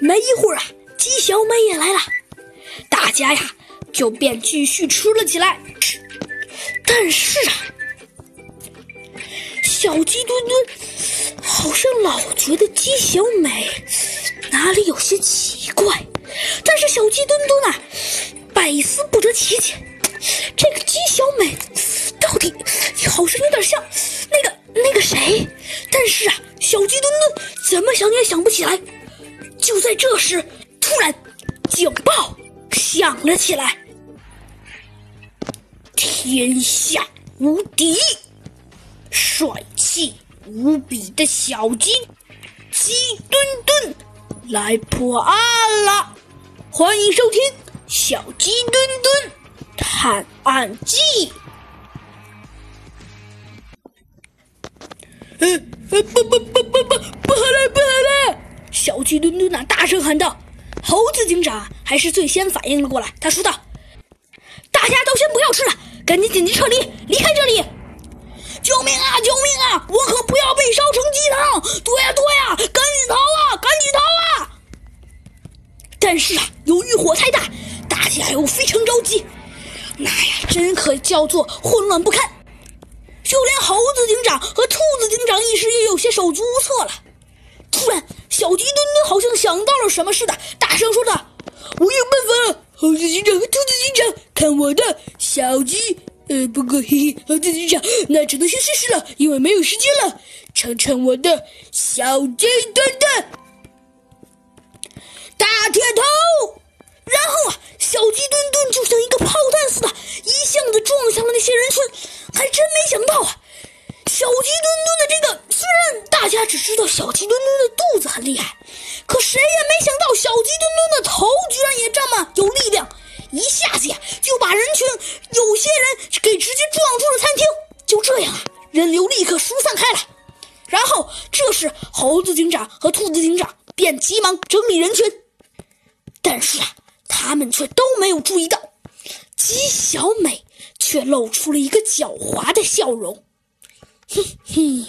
没一会儿啊，鸡小美也来了，大家呀就便继续吃了起来。但是啊，小鸡墩墩好像老觉得鸡小美哪里有些奇怪。但是小鸡墩墩啊，百思不得其解，这个鸡小美到底好像有点像那个那个谁？但是啊，小鸡墩墩怎么想也想不起来。就在这时，突然警报响了起来。天下无敌、帅气无比的小鸡鸡墩墩来破案了！欢迎收听《小鸡墩墩探案记》。呃呃不不不不！小鸡墩墩呐大声喊道：“猴子警长还是最先反应了过来。”他说道：“大家都先不要吃了，赶紧紧急撤离，离开这里！救命啊！救命啊！我可不要被烧成鸡汤！躲呀躲呀！赶紧逃啊！赶紧逃啊！”但是啊，由于火太大，大家又非常着急，那呀，真可叫做混乱不堪。就连猴子警长和兔子警长一时也有些手足无措了。小鸡墩墩好像想到了什么似的，大声说道：“我有办法！猴子警长和兔子警长，看我的小鸡……呃，不过嘿嘿，猴子警长那只能先试试了，因为没有时间了。尝尝我的小鸡墩墩，大铁头！然后啊，小鸡墩墩就像一个炮弹似的，一下子撞向了那些人群。还真没想到啊，小鸡墩墩虽然大家只知道小鸡墩墩的肚子很厉害，可谁也没想到小鸡墩墩的头居然也这么有力量，一下子呀就把人群有些人给直接撞出了餐厅。就这样啊，人流立刻疏散开了。然后这时猴子警长和兔子警长便急忙整理人群，但是啊，他们却都没有注意到鸡小美却露出了一个狡猾的笑容，嘿嘿。